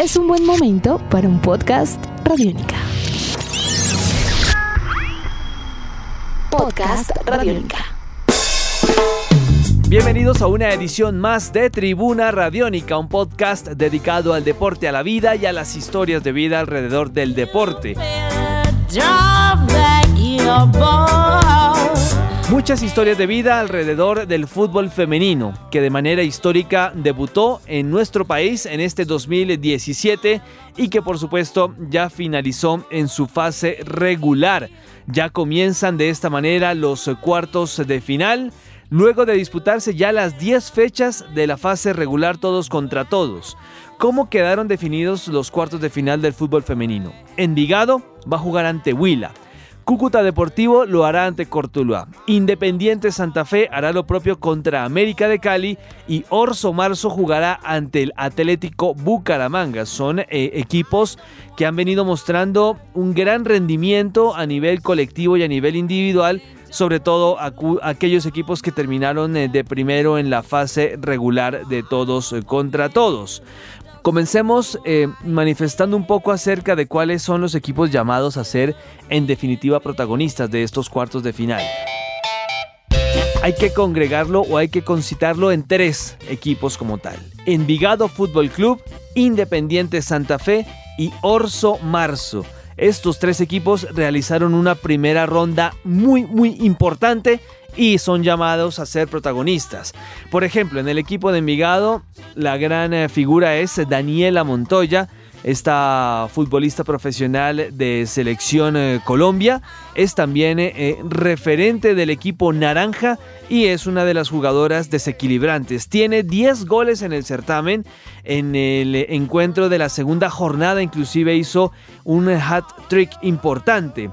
es un buen momento para un podcast Radiónica. Podcast Radiónica. Bienvenidos a una edición más de Tribuna Radiónica, un podcast dedicado al deporte, a la vida y a las historias de vida alrededor del deporte. Muchas historias de vida alrededor del fútbol femenino, que de manera histórica debutó en nuestro país en este 2017 y que por supuesto ya finalizó en su fase regular. Ya comienzan de esta manera los cuartos de final, luego de disputarse ya las 10 fechas de la fase regular todos contra todos. ¿Cómo quedaron definidos los cuartos de final del fútbol femenino? Envigado va a jugar ante Huila. Cúcuta Deportivo lo hará ante Cortuluá. Independiente Santa Fe hará lo propio contra América de Cali y Orso Marzo jugará ante el Atlético Bucaramanga. Son eh, equipos que han venido mostrando un gran rendimiento a nivel colectivo y a nivel individual sobre todo aquellos equipos que terminaron eh, de primero en la fase regular de todos eh, contra todos. Comencemos eh, manifestando un poco acerca de cuáles son los equipos llamados a ser en definitiva protagonistas de estos cuartos de final. Hay que congregarlo o hay que concitarlo en tres equipos como tal. Envigado Fútbol Club, Independiente Santa Fe y Orso Marzo. Estos tres equipos realizaron una primera ronda muy muy importante y son llamados a ser protagonistas. Por ejemplo, en el equipo de Envigado, la gran eh, figura es Daniela Montoya, esta futbolista profesional de selección eh, Colombia, es también eh, referente del equipo naranja y es una de las jugadoras desequilibrantes. Tiene 10 goles en el certamen, en el encuentro de la segunda jornada inclusive hizo un hat trick importante.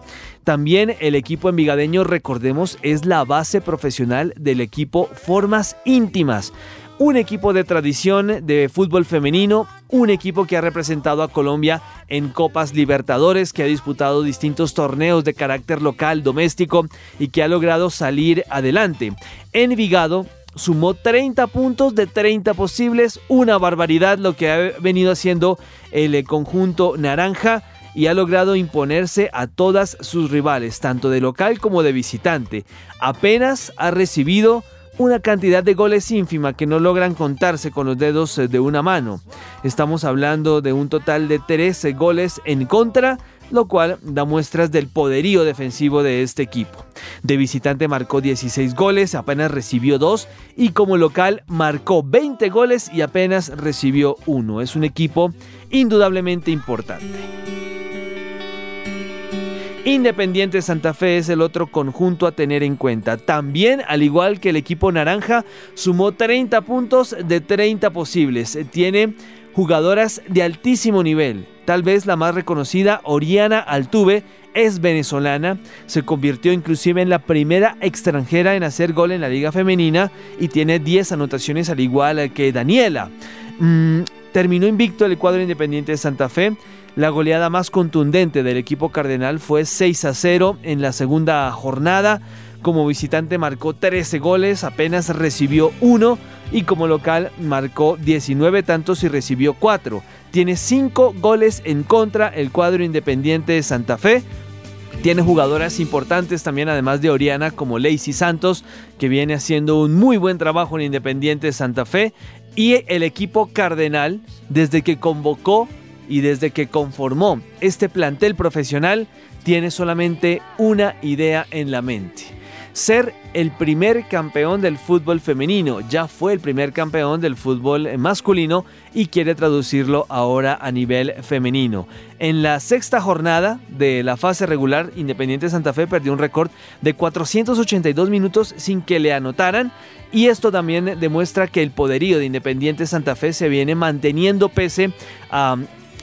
También el equipo envigadeño, recordemos, es la base profesional del equipo Formas Íntimas. Un equipo de tradición de fútbol femenino, un equipo que ha representado a Colombia en Copas Libertadores, que ha disputado distintos torneos de carácter local, doméstico y que ha logrado salir adelante. Envigado sumó 30 puntos de 30 posibles, una barbaridad lo que ha venido haciendo el conjunto naranja y ha logrado imponerse a todas sus rivales, tanto de local como de visitante. Apenas ha recibido una cantidad de goles ínfima que no logran contarse con los dedos eh, de una mano. Estamos hablando de un total de 13 goles en contra, lo cual da muestras del poderío defensivo de este equipo. De visitante marcó 16 goles, apenas recibió 2 y como local marcó 20 goles y apenas recibió 1. Es un equipo indudablemente importante. Independiente Santa Fe es el otro conjunto a tener en cuenta. También, al igual que el equipo naranja, sumó 30 puntos de 30 posibles. Tiene jugadoras de altísimo nivel. Tal vez la más reconocida, Oriana Altuve, es venezolana, se convirtió inclusive en la primera extranjera en hacer gol en la liga femenina y tiene 10 anotaciones al igual que Daniela. Mm, terminó invicto el cuadro independiente de Santa Fe la goleada más contundente del equipo cardenal fue 6 a 0 en la segunda jornada. Como visitante marcó 13 goles, apenas recibió uno y como local marcó 19 tantos y recibió 4. Tiene 5 goles en contra el cuadro independiente de Santa Fe. Tiene jugadoras importantes también, además de Oriana, como Lacey Santos, que viene haciendo un muy buen trabajo en Independiente de Santa Fe. Y el equipo Cardenal, desde que convocó y desde que conformó este plantel profesional tiene solamente una idea en la mente. Ser el primer campeón del fútbol femenino. Ya fue el primer campeón del fútbol masculino y quiere traducirlo ahora a nivel femenino. En la sexta jornada de la fase regular, Independiente Santa Fe perdió un récord de 482 minutos sin que le anotaran y esto también demuestra que el poderío de Independiente Santa Fe se viene manteniendo pese a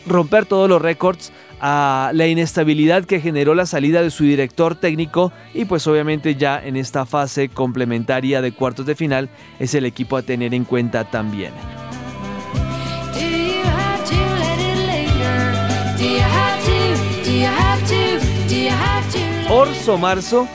romper todos los récords, a la inestabilidad que generó la salida de su director técnico y pues obviamente ya en esta fase complementaria de cuartos de final es el equipo a tener en cuenta también. Orso Marzo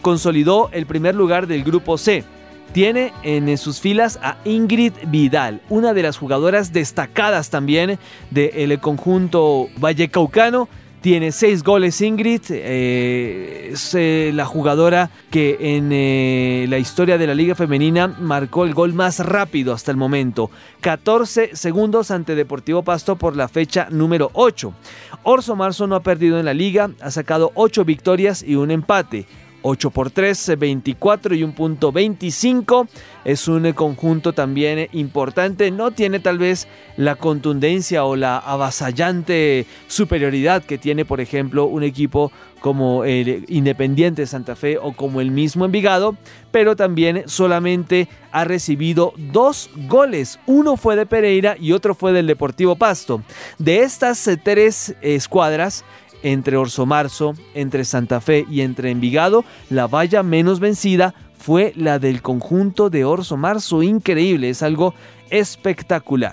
consolidó el primer lugar del grupo C tiene en sus filas a Ingrid Vidal, una de las jugadoras destacadas también del conjunto vallecaucano tiene seis goles Ingrid, eh, es eh, la jugadora que en eh, la historia de la liga femenina marcó el gol más rápido hasta el momento. 14 segundos ante Deportivo Pasto por la fecha número 8. Orso Marzo no ha perdido en la liga, ha sacado 8 victorias y un empate. 8 por 3, 24 y un punto 25. Es un conjunto también importante. No tiene tal vez la contundencia o la avasallante superioridad que tiene, por ejemplo, un equipo como el Independiente Santa Fe o como el mismo Envigado, pero también solamente ha recibido dos goles. Uno fue de Pereira y otro fue del Deportivo Pasto. De estas tres escuadras, entre Orso Marzo, entre Santa Fe y entre Envigado, la valla menos vencida fue la del conjunto de Orso Marzo. Increíble, es algo espectacular.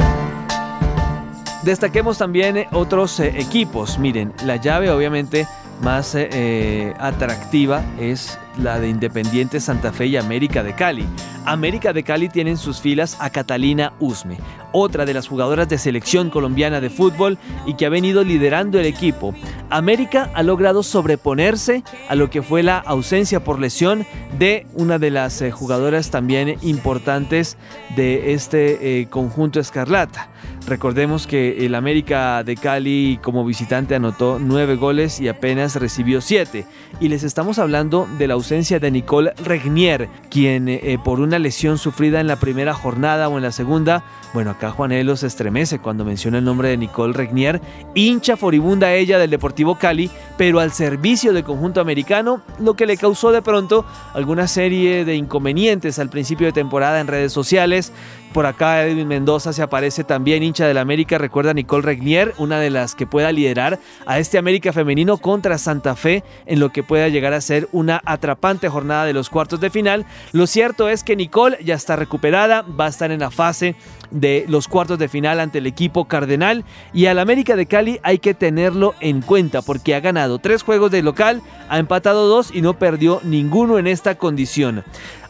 Destaquemos también otros eh, equipos. Miren, la llave obviamente más eh, eh, atractiva es la de Independiente Santa Fe y América de Cali. América de Cali tiene en sus filas a Catalina Usme, otra de las jugadoras de selección colombiana de fútbol y que ha venido liderando el equipo. América ha logrado sobreponerse a lo que fue la ausencia por lesión de una de las eh, jugadoras también importantes de este conjunto escarlata. Recordemos que el América de Cali como visitante anotó nueve goles y apenas recibió siete. Y les estamos hablando de la ausencia de Nicole Regnier, quien eh, por una lesión sufrida en la primera jornada o en la segunda, bueno, acá Juanelo se estremece cuando menciona el nombre de Nicole Regnier, hincha furibunda ella del Deportivo Cali, pero al servicio del conjunto americano, lo que le causó de pronto alguna serie de inconvenientes al principio de temporada en redes sociales, por acá Edwin Mendoza se aparece también, hincha del América. Recuerda Nicole Regnier, una de las que pueda liderar a este América femenino contra Santa Fe en lo que pueda llegar a ser una atrapante jornada de los cuartos de final. Lo cierto es que Nicole ya está recuperada, va a estar en la fase de los cuartos de final ante el equipo cardenal y al América de Cali hay que tenerlo en cuenta porque ha ganado tres juegos de local, ha empatado dos y no perdió ninguno en esta condición.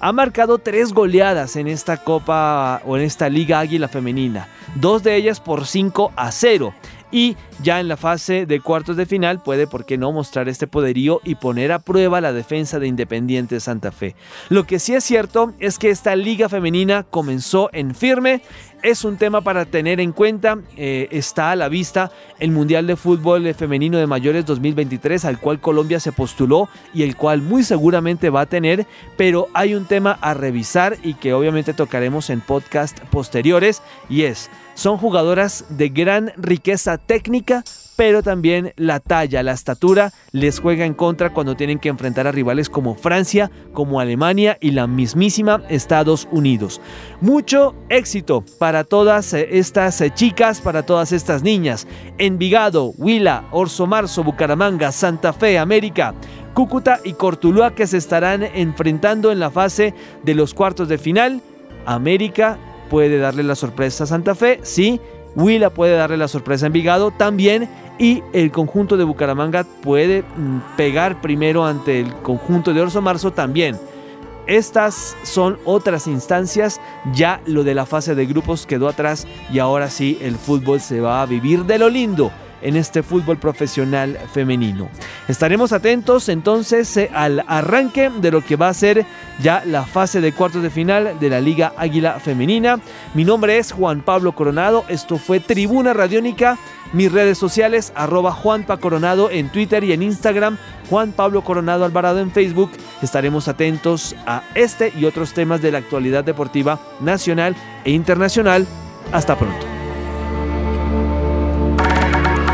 Ha marcado tres goleadas en esta Copa o en esta Liga Águila Femenina, dos de ellas por 5 a 0 y ya en la fase de cuartos de final puede, por qué no, mostrar este poderío y poner a prueba la defensa de Independiente Santa Fe. Lo que sí es cierto es que esta liga femenina comenzó en firme, es un tema para tener en cuenta. Eh, está a la vista el Mundial de Fútbol Femenino de Mayores 2023, al cual Colombia se postuló y el cual muy seguramente va a tener, pero hay un tema a revisar y que obviamente tocaremos en podcast posteriores y es, son jugadoras de gran riqueza técnica, pero también la talla, la estatura les juega en contra cuando tienen que enfrentar a rivales como Francia, como Alemania y la mismísima Estados Unidos. Mucho éxito para todas eh, estas eh, chicas, para todas estas niñas. Envigado, Huila, Orso Marzo, Bucaramanga, Santa Fe, América. Cúcuta y Cortuluá que se estarán enfrentando en la fase de los cuartos de final. América puede darle la sorpresa a Santa Fe, sí. Huila puede darle la sorpresa a Envigado también y el conjunto de Bucaramanga puede mm, pegar primero ante el conjunto de Orso Marzo también. Estas son otras instancias, ya lo de la fase de grupos quedó atrás y ahora sí el fútbol se va a vivir de lo lindo en este fútbol profesional femenino. Estaremos atentos entonces eh, al arranque de lo que va a ser ya la fase de cuartos de final de la Liga Águila Femenina. Mi nombre es Juan Pablo Coronado, esto fue Tribuna Radiónica, mis redes sociales arroba Juanpa Coronado en Twitter y en Instagram, Juan Pablo Coronado Alvarado en Facebook. Estaremos atentos a este y otros temas de la actualidad deportiva nacional e internacional. Hasta pronto.